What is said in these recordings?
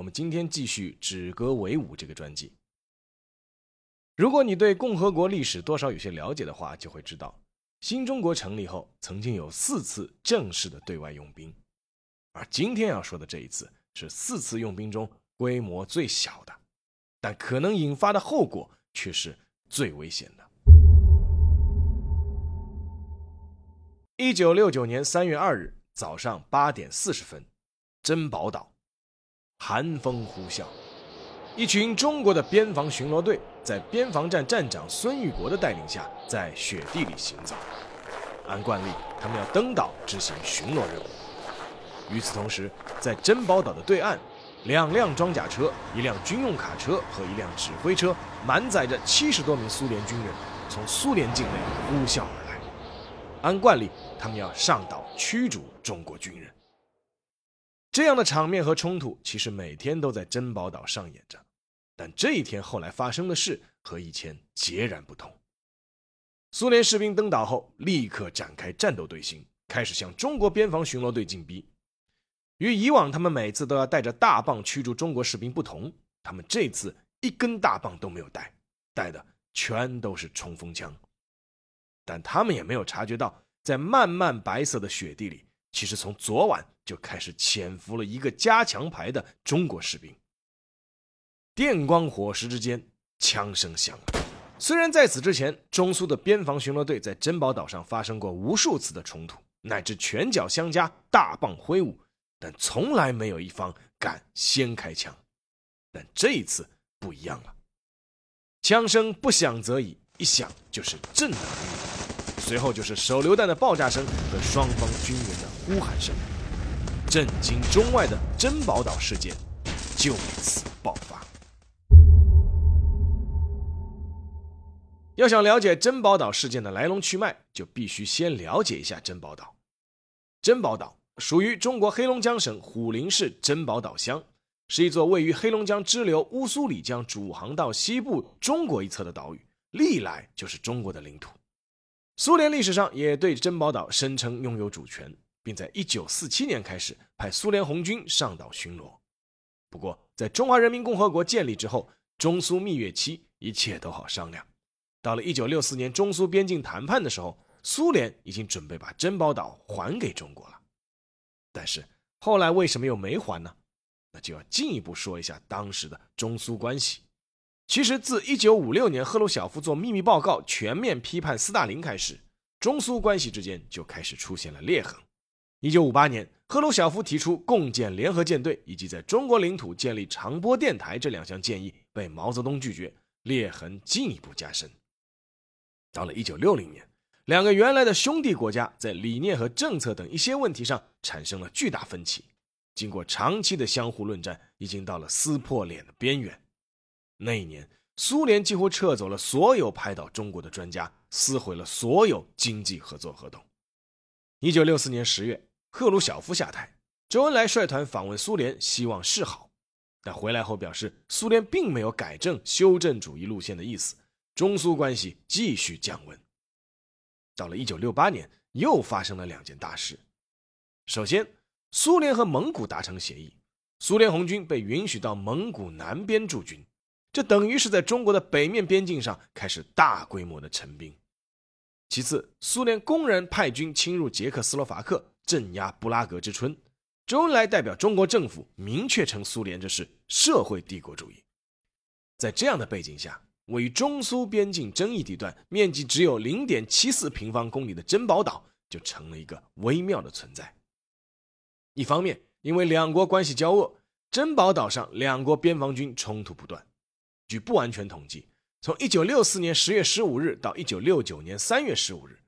我们今天继续《止戈为武》这个专辑。如果你对共和国历史多少有些了解的话，就会知道，新中国成立后曾经有四次正式的对外用兵，而今天要说的这一次是四次用兵中规模最小的，但可能引发的后果却是最危险的。一九六九年三月二日早上八点四十分，珍宝岛。寒风呼啸，一群中国的边防巡逻队在边防站站长孙玉国的带领下，在雪地里行走。按惯例，他们要登岛执行巡逻任务。与此同时，在珍宝岛的对岸，两辆装甲车、一辆军用卡车和一辆指挥车，满载着七十多名苏联军人，从苏联境内呼啸而来。按惯例，他们要上岛驱逐中国军人。这样的场面和冲突，其实每天都在珍宝岛上演着，但这一天后来发生的事和以前截然不同。苏联士兵登岛后，立刻展开战斗队形，开始向中国边防巡逻队进逼。与以往他们每次都要带着大棒驱逐中国士兵不同，他们这次一根大棒都没有带，带的全都是冲锋枪。但他们也没有察觉到，在漫漫白色的雪地里。其实从昨晚就开始潜伏了一个加强排的中国士兵。电光火石之间，枪声响了。虽然在此之前，中苏的边防巡逻队在珍宝岛上发生过无数次的冲突，乃至拳脚相加、大棒挥舞，但从来没有一方敢先开枪。但这一次不一样了，枪声不响则已，一响就是震耳欲聋，随后就是手榴弹的爆炸声和双方军人的。呼喊声，震惊中外的珍宝岛事件就此爆发。要想了解珍宝岛事件的来龙去脉，就必须先了解一下珍宝岛。珍宝岛属于中国黑龙江省虎林市珍宝岛乡，是一座位于黑龙江支流乌苏里江主航道西部中国一侧的岛屿，历来就是中国的领土。苏联历史上也对珍宝岛声称拥有主权。并在1947年开始派苏联红军上岛巡逻。不过，在中华人民共和国建立之后，中苏蜜月期一切都好商量。到了1964年中苏边境谈判的时候，苏联已经准备把珍宝岛还给中国了。但是后来为什么又没还呢？那就要进一步说一下当时的中苏关系。其实，自1956年赫鲁晓夫做秘密报告全面批判斯大林开始，中苏关系之间就开始出现了裂痕。一九五八年，赫鲁晓夫提出共建联合舰队以及在中国领土建立长波电台这两项建议被毛泽东拒绝，裂痕进一步加深。到了一九六零年，两个原来的兄弟国家在理念和政策等一些问题上产生了巨大分歧，经过长期的相互论战，已经到了撕破脸的边缘。那一年，苏联几乎撤走了所有派到中国的专家，撕毁了所有经济合作合同。一九六四年十月。赫鲁晓夫下台，周恩来率团访问苏联，希望示好，但回来后表示，苏联并没有改正修正主义路线的意思，中苏关系继续降温。到了一九六八年，又发生了两件大事。首先，苏联和蒙古达成协议，苏联红军被允许到蒙古南边驻军，这等于是在中国的北面边境上开始大规模的陈兵。其次，苏联公然派军侵入捷克斯洛伐克。镇压布拉格之春，周恩来代表中国政府明确称苏联这是社会帝国主义。在这样的背景下，位于中苏边境争议地段、面积只有零点七四平方公里的珍宝岛就成了一个微妙的存在。一方面，因为两国关系交恶，珍宝岛上两国边防军冲突不断。据不完全统计，从一九六四年十月十五日到一九六九年三月十五日，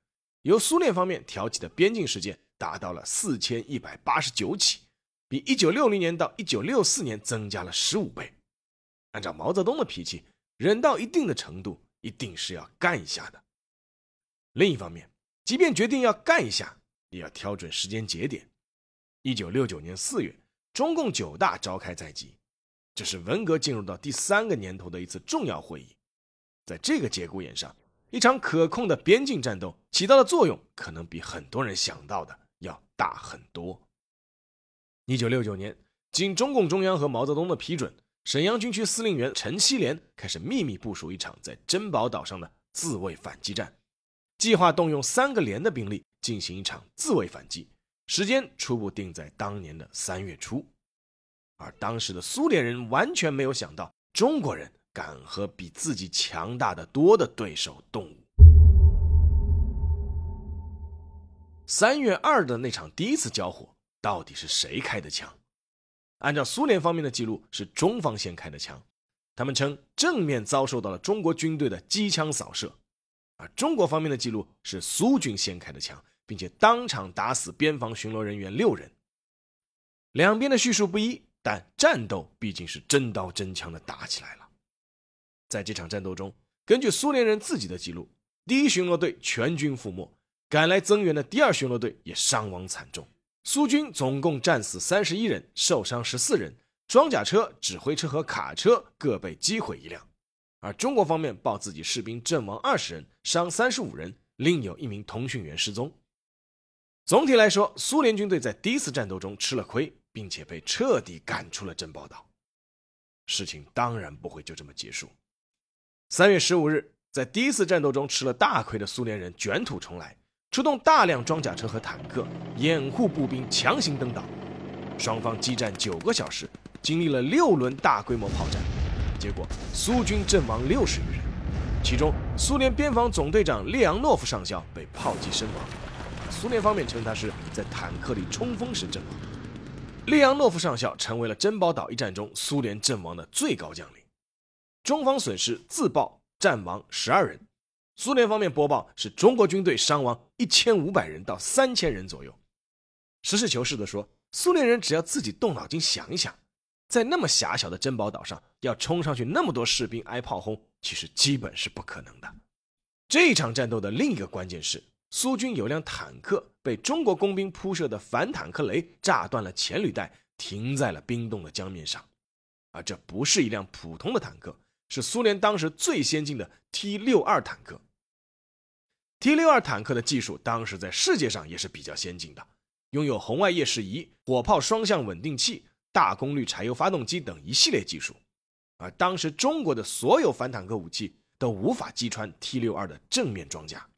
由苏联方面挑起的边境事件。达到了四千一百八十九起，比一九六零年到一九六四年增加了十五倍。按照毛泽东的脾气，忍到一定的程度，一定是要干一下的。另一方面，即便决定要干一下，也要挑准时间节点。一九六九年四月，中共九大召开在即，这是文革进入到第三个年头的一次重要会议。在这个节骨眼上，一场可控的边境战斗起到的作用，可能比很多人想到的要大很多。一九六九年，经中共中央和毛泽东的批准，沈阳军区司令员陈锡联开始秘密部署一场在珍宝岛上的自卫反击战，计划动用三个连的兵力进行一场自卫反击。时间初步定在当年的三月初，而当时的苏联人完全没有想到中国人敢和比自己强大的多的对手动武。三月二的那场第一次交火，到底是谁开的枪？按照苏联方面的记录，是中方先开的枪，他们称正面遭受到了中国军队的机枪扫射，而中国方面的记录是苏军先开的枪。并且当场打死边防巡逻人员六人。两边的叙述不一，但战斗毕竟是真刀真枪的打起来了。在这场战斗中，根据苏联人自己的记录，第一巡逻队全军覆没，赶来增援的第二巡逻队也伤亡惨重。苏军总共战死三十一人，受伤十四人，装甲车、指挥车和卡车各被击毁一辆。而中国方面报自己士兵阵亡二十人，伤三十五人，另有一名通讯员失踪。总体来说，苏联军队在第一次战斗中吃了亏，并且被彻底赶出了珍宝岛。事情当然不会就这么结束。三月十五日，在第一次战斗中吃了大亏的苏联人卷土重来，出动大量装甲车和坦克掩护步兵强行登岛。双方激战九个小时，经历了六轮大规模炮战，结果苏军阵亡六十余人，其中苏联边防总队长列昂诺夫上校被炮击身亡。苏联方面称他是在坦克里冲锋时阵亡。列昂诺夫上校成为了珍宝岛一战中苏联阵亡的最高将领。中方损失自报战亡十二人，苏联方面播报是中国军队伤亡一千五百人到三千人左右。实事求是地说，苏联人只要自己动脑筋想一想，在那么狭小的珍宝岛上要冲上去那么多士兵挨炮轰，其实基本是不可能的。这场战斗的另一个关键是。苏军有辆坦克被中国工兵铺设的反坦克雷炸断了前履带，停在了冰冻的江面上。而这不是一辆普通的坦克，是苏联当时最先进的 T 六二坦克。T 六二坦克的技术当时在世界上也是比较先进的，拥有红外夜视仪、火炮双向稳定器、大功率柴油发动机等一系列技术。而当时中国的所有反坦克武器都无法击穿 T 六二的正面装甲。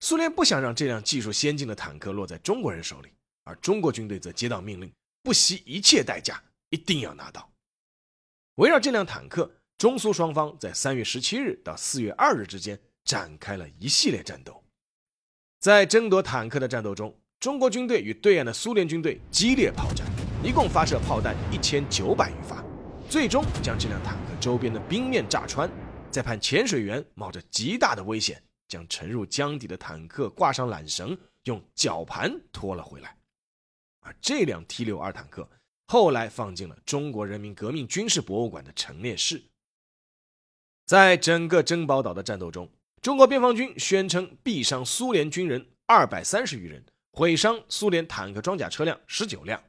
苏联不想让这辆技术先进的坦克落在中国人手里，而中国军队则接到命令，不惜一切代价一定要拿到。围绕这辆坦克，中苏双方在三月十七日到四月二日之间展开了一系列战斗。在争夺坦克的战斗中，中国军队与对岸的苏联军队激烈炮战，一共发射炮弹一千九百余发，最终将这辆坦克周边的冰面炸穿，再派潜水员冒着极大的危险。将沉入江底的坦克挂上缆绳，用绞盘拖了回来。而这辆 T 六二坦克后来放进了中国人民革命军事博物馆的陈列室。在整个珍宝岛的战斗中，中国边防军宣称毙伤苏联军人二百三十余人，毁伤苏联坦克装甲车辆十九辆，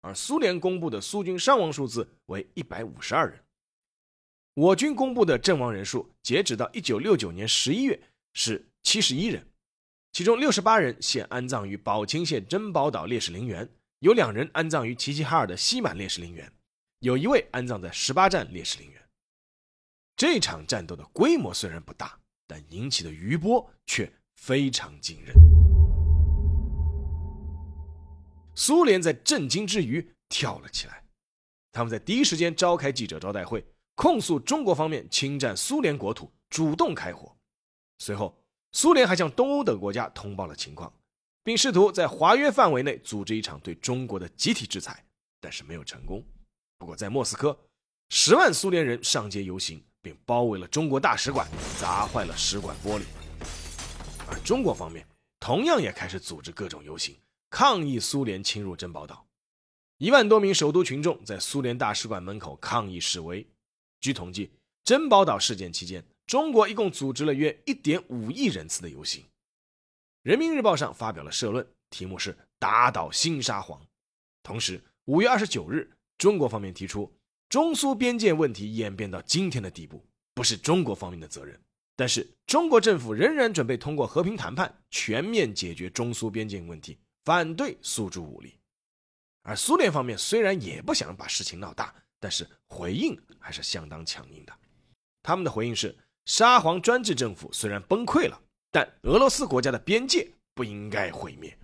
而苏联公布的苏军伤亡数字为一百五十二人。我军公布的阵亡人数，截止到一九六九年十一月。是七十一人，其中六十八人现安葬于宝清县珍宝岛烈士陵园，有两人安葬于齐齐哈尔的西满烈士陵园，有一位安葬在十八站烈士陵园。这场战斗的规模虽然不大，但引起的余波却非常惊人。苏联在震惊之余跳了起来，他们在第一时间召开记者招待会，控诉中国方面侵占苏联国土，主动开火。随后，苏联还向东欧等国家通报了情况，并试图在华约范围内组织一场对中国的集体制裁，但是没有成功。不过，在莫斯科，十万苏联人上街游行，并包围了中国大使馆，砸坏了使馆玻璃。而中国方面同样也开始组织各种游行，抗议苏联侵入珍宝岛。一万多名首都群众在苏联大使馆门口抗议示威，据统计，珍宝岛事件期间，中国一共组织了约1.5亿人次的游行。人民日报上发表了社论，题目是“打倒新沙皇”。同时，5月29日，中国方面提出，中苏边界问题演变到今天的地步，不是中国方面的责任。但是，中国政府仍然准备通过和平谈判全面解决中苏边境问题，反对诉诸武力。而苏联方面虽然也不想把事情闹大，但是回应还是相当强硬的。他们的回应是：沙皇专制政府虽然崩溃了。但俄罗斯国家的边界不应该毁灭。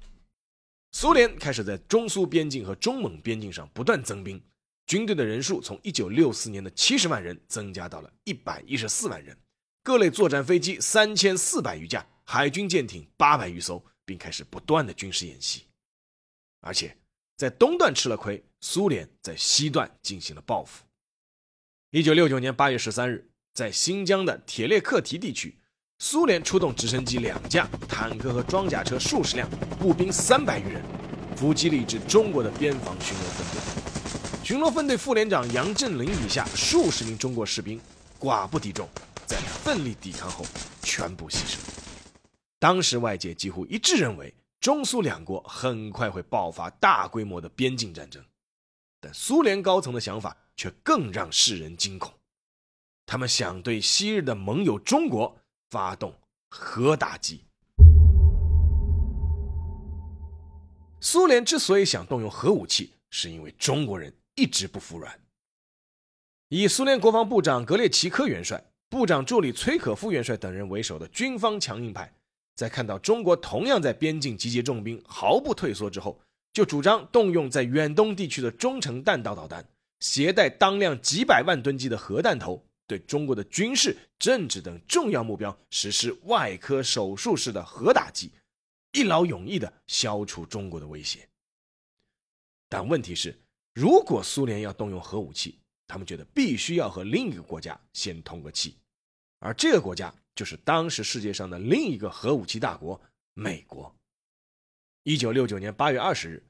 苏联开始在中苏边境和中蒙边境上不断增兵，军队的人数从1964年的70万人增加到了114万人，各类作战飞机3400余架，海军舰艇800余艘，并开始不断的军事演习。而且在东段吃了亏，苏联在西段进行了报复。1969年8月13日，在新疆的铁列克提地区。苏联出动直升机两架、坦克和装甲车数十辆、步兵三百余人，伏击了一支中国的边防巡逻分队。巡逻分队副连长杨振林以下数十名中国士兵寡不敌众，在奋力抵抗后全部牺牲。当时外界几乎一致认为，中苏两国很快会爆发大规模的边境战争，但苏联高层的想法却更让世人惊恐，他们想对昔日的盟友中国。发动核打击。苏联之所以想动用核武器，是因为中国人一直不服软。以苏联国防部长格列奇科元帅、部长助理崔可夫元帅等人为首的军方强硬派，在看到中国同样在边境集结重兵，毫不退缩之后，就主张动用在远东地区的中程弹道导弹，携带当量几百万吨级的核弹头。对中国的军事、政治等重要目标实施外科手术式的核打击，一劳永逸地消除中国的威胁。但问题是，如果苏联要动用核武器，他们觉得必须要和另一个国家先通个气，而这个国家就是当时世界上的另一个核武器大国——美国。一九六九年八月二十日。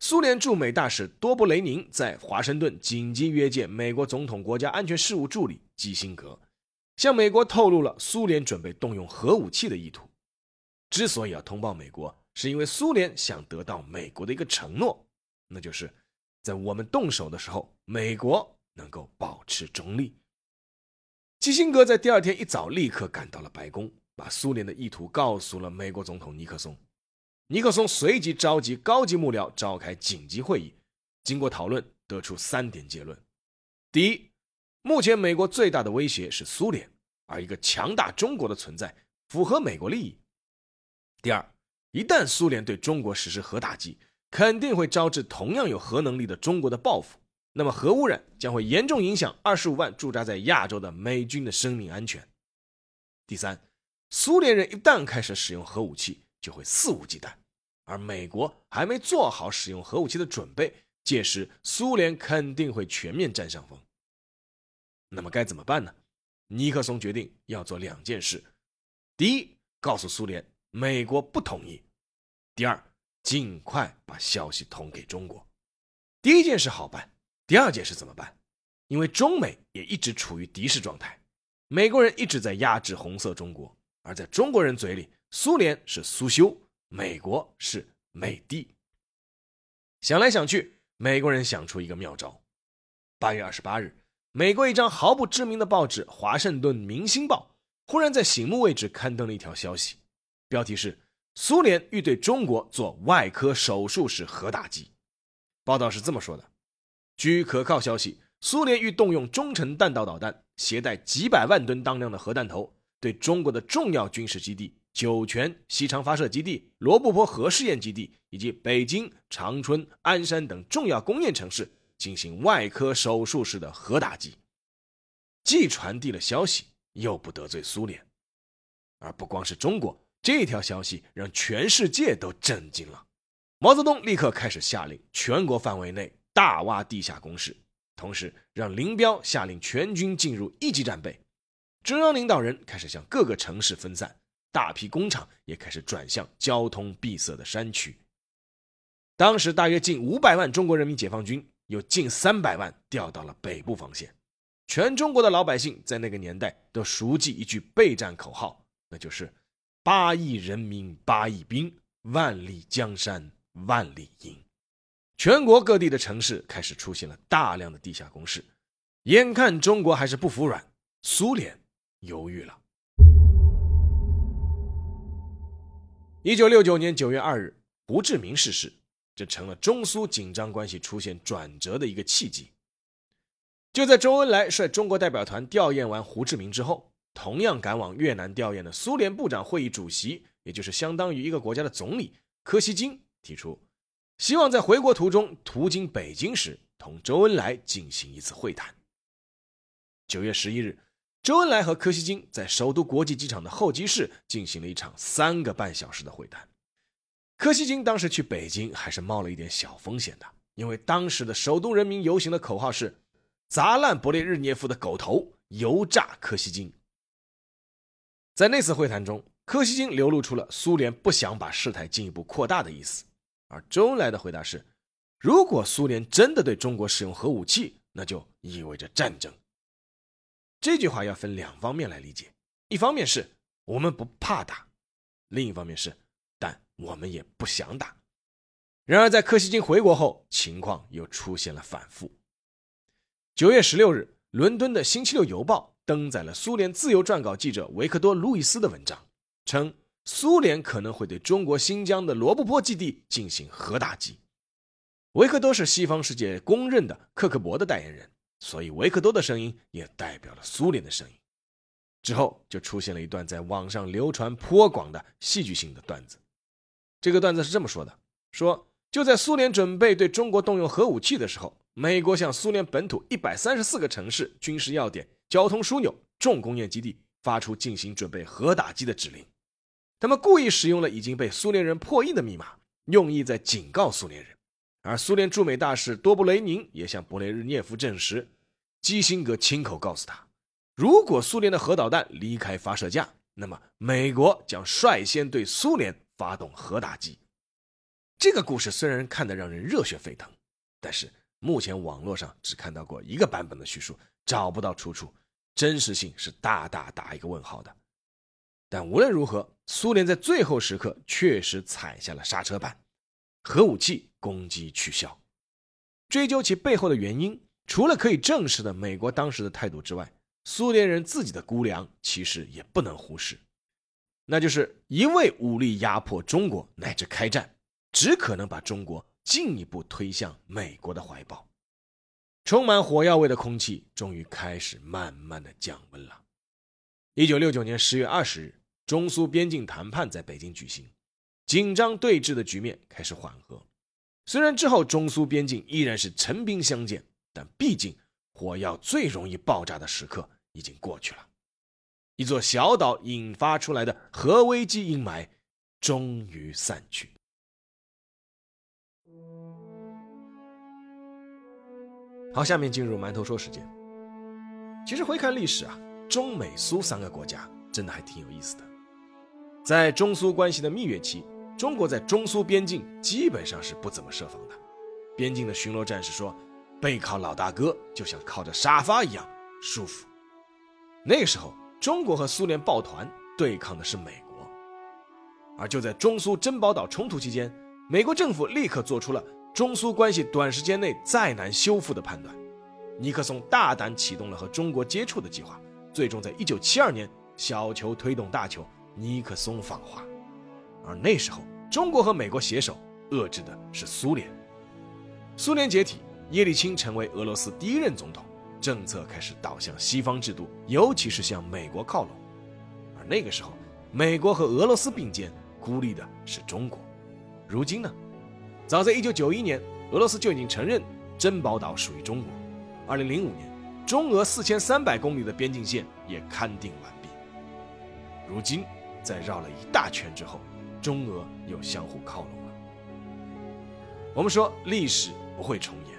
苏联驻美大使多布雷宁在华盛顿紧急约见美国总统国家安全事务助理基辛格，向美国透露了苏联准备动用核武器的意图。之所以要通报美国，是因为苏联想得到美国的一个承诺，那就是在我们动手的时候，美国能够保持中立。基辛格在第二天一早立刻赶到了白宫，把苏联的意图告诉了美国总统尼克松。尼克松随即召集高级幕僚召开紧急会议，经过讨论，得出三点结论：第一，目前美国最大的威胁是苏联，而一个强大中国的存在符合美国利益；第二，一旦苏联对中国实施核打击，肯定会招致同样有核能力的中国的报复，那么核污染将会严重影响二十五万驻扎在亚洲的美军的生命安全；第三，苏联人一旦开始使用核武器，就会肆无忌惮，而美国还没做好使用核武器的准备，届时苏联肯定会全面占上风。那么该怎么办呢？尼克松决定要做两件事：第一，告诉苏联美国不同意；第二，尽快把消息通给中国。第一件事好办，第二件事怎么办？因为中美也一直处于敌视状态，美国人一直在压制红色中国，而在中国人嘴里。苏联是苏修，美国是美帝。想来想去，美国人想出一个妙招。八月二十八日，美国一张毫不知名的报纸《华盛顿明星报》忽然在醒目位置刊登了一条消息，标题是“苏联欲对中国做外科手术式核打击”。报道是这么说的：据可靠消息，苏联欲动用中程弹道导弹，携带几百万吨当量的核弹头，对中国的重要军事基地。酒泉西昌发射基地、罗布泊核试验基地以及北京、长春、鞍山等重要工业城市进行外科手术式的核打击，既传递了消息，又不得罪苏联。而不光是中国，这条消息让全世界都震惊了。毛泽东立刻开始下令全国范围内大挖地下工事，同时让林彪下令全军进入一级战备。中央领导人开始向各个城市分散。大批工厂也开始转向交通闭塞的山区。当时大约近五百万中国人民解放军，有近三百万调到了北部防线。全中国的老百姓在那个年代都熟记一句备战口号，那就是“八亿人民八亿兵，万里江山万里营”。全国各地的城市开始出现了大量的地下工事，眼看中国还是不服软，苏联犹豫了。一九六九年九月二日，胡志明逝世，这成了中苏紧张关系出现转折的一个契机。就在周恩来率中国代表团吊唁完胡志明之后，同样赶往越南吊唁的苏联部长会议主席，也就是相当于一个国家的总理柯西金提出，希望在回国途中途经北京时，同周恩来进行一次会谈。九月十一日。周恩来和柯西金在首都国际机场的候机室进行了一场三个半小时的会谈。柯西金当时去北京还是冒了一点小风险的，因为当时的首都人民游行的口号是“砸烂勃列日涅夫的狗头，油炸柯西金”。在那次会谈中，柯西金流露出了苏联不想把事态进一步扩大的意思，而周恩来的回答是：如果苏联真的对中国使用核武器，那就意味着战争。这句话要分两方面来理解，一方面是我们不怕打，另一方面是，但我们也不想打。然而，在柯西金回国后，情况又出现了反复。九月十六日，伦敦的《星期六邮报》登载了苏联自由撰稿记者维克多·路易斯的文章，称苏联可能会对中国新疆的罗布泊基地进行核打击。维克多是西方世界公认的克格勃的代言人。所以，维克多的声音也代表了苏联的声音。之后就出现了一段在网上流传颇广的戏剧性的段子。这个段子是这么说的：说就在苏联准备对中国动用核武器的时候，美国向苏联本土一百三十四个城市、军事要点、交通枢纽、重工业基地发出进行准备核打击的指令。他们故意使用了已经被苏联人破译的密码，用意在警告苏联人。而苏联驻美大使多布雷宁也向勃列日涅夫证实，基辛格亲口告诉他，如果苏联的核导弹离开发射架，那么美国将率先对苏联发动核打击。这个故事虽然看得让人热血沸腾，但是目前网络上只看到过一个版本的叙述，找不到出处，真实性是大大打一个问号的。但无论如何，苏联在最后时刻确实踩下了刹车板。核武器攻击取消，追究其背后的原因，除了可以证实的美国当时的态度之外，苏联人自己的估量其实也不能忽视，那就是一味武力压迫中国乃至开战，只可能把中国进一步推向美国的怀抱。充满火药味的空气终于开始慢慢的降温了。一九六九年十月二十日，中苏边境谈判在北京举行。紧张对峙的局面开始缓和，虽然之后中苏边境依然是陈兵相见，但毕竟火药最容易爆炸的时刻已经过去了。一座小岛引发出来的核危机阴霾终于散去。好，下面进入馒头说时间。其实回看历史啊，中美苏三个国家真的还挺有意思的，在中苏关系的蜜月期。中国在中苏边境基本上是不怎么设防的，边境的巡逻战士说，背靠老大哥就像靠着沙发一样舒服。那个时候，中国和苏联抱团对抗的是美国，而就在中苏珍宝岛冲突期间，美国政府立刻做出了中苏关系短时间内再难修复的判断，尼克松大胆启动了和中国接触的计划，最终在1972年小球推动大球，尼克松访华。而那时候，中国和美国携手遏制的是苏联。苏联解体，叶利钦成为俄罗斯第一任总统，政策开始倒向西方制度，尤其是向美国靠拢。而那个时候，美国和俄罗斯并肩，孤立的是中国。如今呢？早在1991年，俄罗斯就已经承认珍宝岛属于中国。2005年，中俄4300公里的边境线也勘定完毕。如今，在绕了一大圈之后，中俄又相互靠拢了。我们说历史不会重演，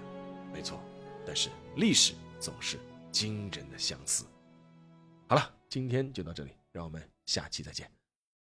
没错，但是历史总是惊人的相似。好了，今天就到这里，让我们下期再见。